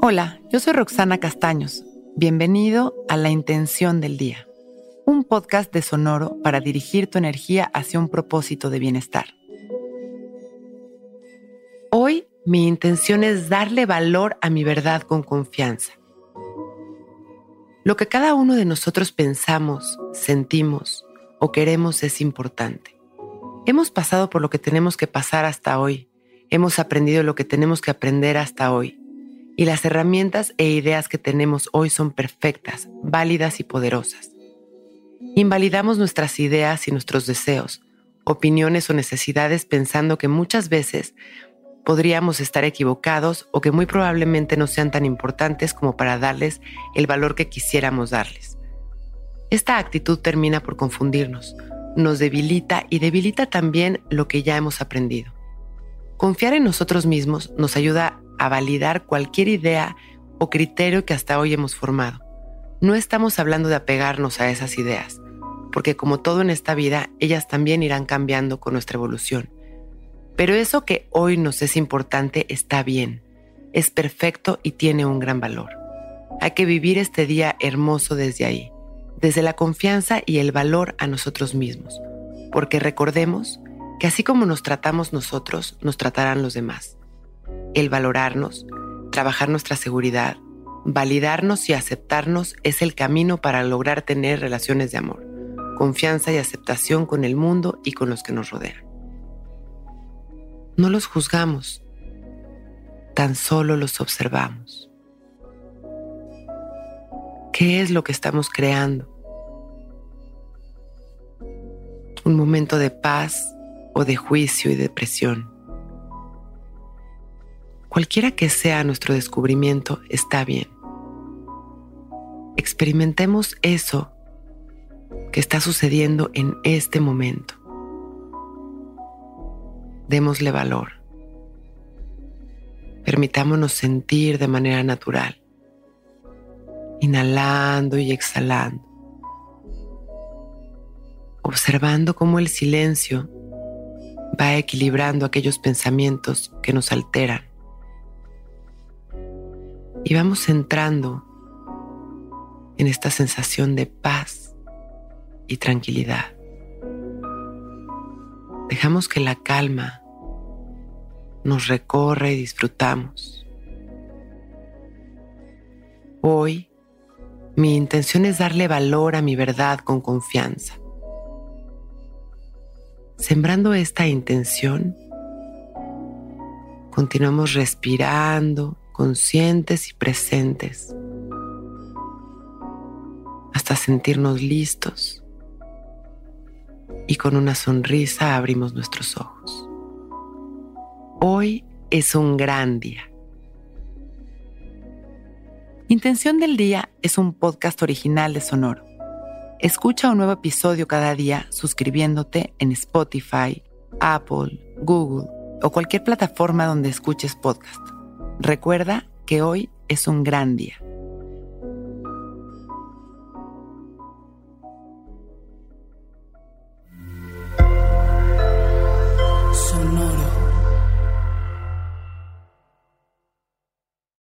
Hola, yo soy Roxana Castaños. Bienvenido a La Intención del Día, un podcast de Sonoro para dirigir tu energía hacia un propósito de bienestar. Hoy mi intención es darle valor a mi verdad con confianza. Lo que cada uno de nosotros pensamos, sentimos o queremos es importante. Hemos pasado por lo que tenemos que pasar hasta hoy. Hemos aprendido lo que tenemos que aprender hasta hoy y las herramientas e ideas que tenemos hoy son perfectas, válidas y poderosas. Invalidamos nuestras ideas y nuestros deseos, opiniones o necesidades pensando que muchas veces podríamos estar equivocados o que muy probablemente no sean tan importantes como para darles el valor que quisiéramos darles. Esta actitud termina por confundirnos, nos debilita y debilita también lo que ya hemos aprendido. Confiar en nosotros mismos nos ayuda a validar cualquier idea o criterio que hasta hoy hemos formado. No estamos hablando de apegarnos a esas ideas, porque como todo en esta vida, ellas también irán cambiando con nuestra evolución. Pero eso que hoy nos es importante está bien, es perfecto y tiene un gran valor. Hay que vivir este día hermoso desde ahí, desde la confianza y el valor a nosotros mismos, porque recordemos que así como nos tratamos nosotros, nos tratarán los demás el valorarnos, trabajar nuestra seguridad, validarnos y aceptarnos es el camino para lograr tener relaciones de amor, confianza y aceptación con el mundo y con los que nos rodean. No los juzgamos, tan solo los observamos. ¿Qué es lo que estamos creando? ¿Un momento de paz o de juicio y depresión? Cualquiera que sea nuestro descubrimiento está bien. Experimentemos eso que está sucediendo en este momento. Démosle valor. Permitámonos sentir de manera natural, inhalando y exhalando, observando cómo el silencio va equilibrando aquellos pensamientos que nos alteran y vamos entrando en esta sensación de paz y tranquilidad. Dejamos que la calma nos recorre y disfrutamos. Hoy mi intención es darle valor a mi verdad con confianza. Sembrando esta intención, continuamos respirando conscientes y presentes hasta sentirnos listos y con una sonrisa abrimos nuestros ojos. Hoy es un gran día. Intención del Día es un podcast original de Sonoro. Escucha un nuevo episodio cada día suscribiéndote en Spotify, Apple, Google o cualquier plataforma donde escuches podcast. Recuerda que hoy es un gran día.